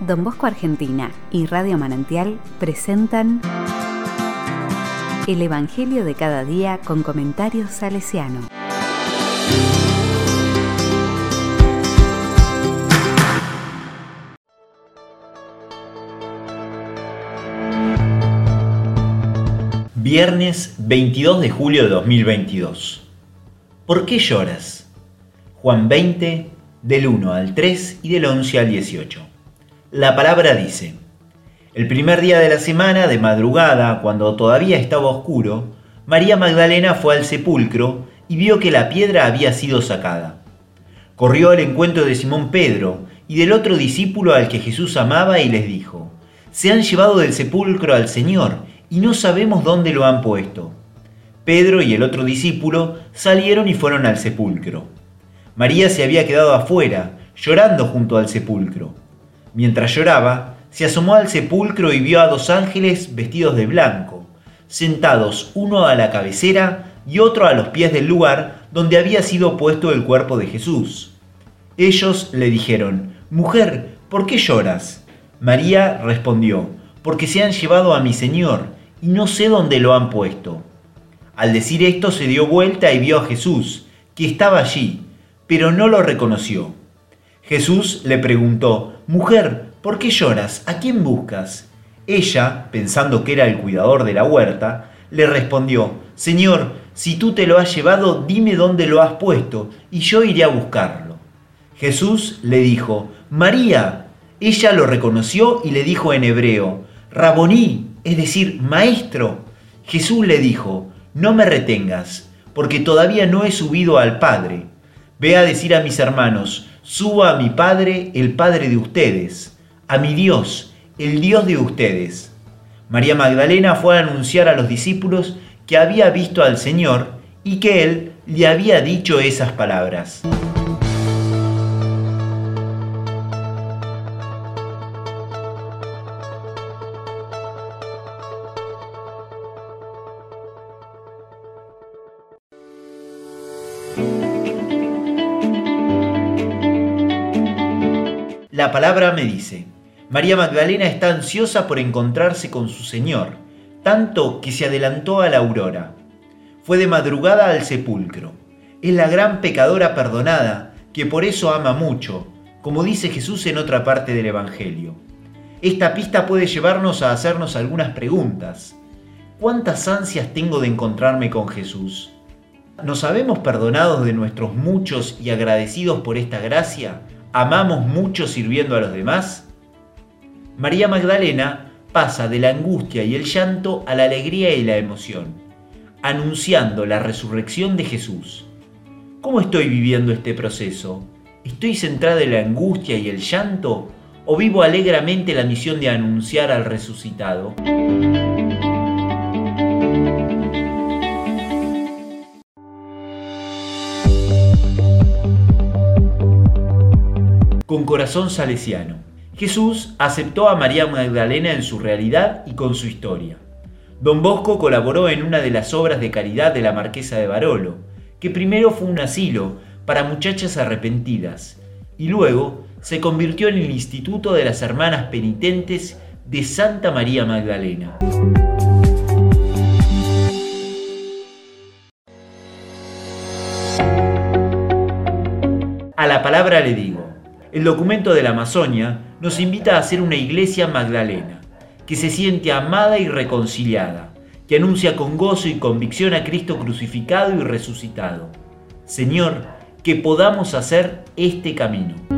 Don Bosco Argentina y Radio Manantial presentan El Evangelio de cada día con comentarios salesiano. Viernes 22 de julio de 2022. ¿Por qué lloras? Juan 20, del 1 al 3 y del 11 al 18. La palabra dice, el primer día de la semana, de madrugada, cuando todavía estaba oscuro, María Magdalena fue al sepulcro y vio que la piedra había sido sacada. Corrió al encuentro de Simón Pedro y del otro discípulo al que Jesús amaba y les dijo, Se han llevado del sepulcro al Señor y no sabemos dónde lo han puesto. Pedro y el otro discípulo salieron y fueron al sepulcro. María se había quedado afuera, llorando junto al sepulcro. Mientras lloraba, se asomó al sepulcro y vio a dos ángeles vestidos de blanco, sentados uno a la cabecera y otro a los pies del lugar donde había sido puesto el cuerpo de Jesús. Ellos le dijeron, Mujer, ¿por qué lloras? María respondió, Porque se han llevado a mi Señor, y no sé dónde lo han puesto. Al decir esto se dio vuelta y vio a Jesús, que estaba allí, pero no lo reconoció. Jesús le preguntó, Mujer, ¿por qué lloras? ¿A quién buscas? Ella, pensando que era el cuidador de la huerta, le respondió, Señor, si tú te lo has llevado, dime dónde lo has puesto, y yo iré a buscarlo. Jesús le dijo, María. Ella lo reconoció y le dijo en hebreo, Raboní, es decir, Maestro. Jesús le dijo, No me retengas, porque todavía no he subido al Padre. Ve a decir a mis hermanos, Suba a mi Padre, el Padre de ustedes, a mi Dios, el Dios de ustedes. María Magdalena fue a anunciar a los discípulos que había visto al Señor y que Él le había dicho esas palabras. La palabra me dice, María Magdalena está ansiosa por encontrarse con su Señor, tanto que se adelantó a la aurora. Fue de madrugada al sepulcro. Es la gran pecadora perdonada, que por eso ama mucho, como dice Jesús en otra parte del Evangelio. Esta pista puede llevarnos a hacernos algunas preguntas. ¿Cuántas ansias tengo de encontrarme con Jesús? ¿Nos sabemos perdonados de nuestros muchos y agradecidos por esta gracia? Amamos mucho sirviendo a los demás? María Magdalena pasa de la angustia y el llanto a la alegría y la emoción, anunciando la resurrección de Jesús. ¿Cómo estoy viviendo este proceso? ¿Estoy centrada en la angustia y el llanto o vivo alegremente la misión de anunciar al resucitado? Con corazón salesiano. Jesús aceptó a María Magdalena en su realidad y con su historia. Don Bosco colaboró en una de las obras de caridad de la Marquesa de Barolo, que primero fue un asilo para muchachas arrepentidas y luego se convirtió en el Instituto de las Hermanas Penitentes de Santa María Magdalena. A la palabra le digo, el documento de la Amazonia nos invita a hacer una iglesia magdalena, que se siente amada y reconciliada, que anuncia con gozo y convicción a Cristo crucificado y resucitado. Señor, que podamos hacer este camino.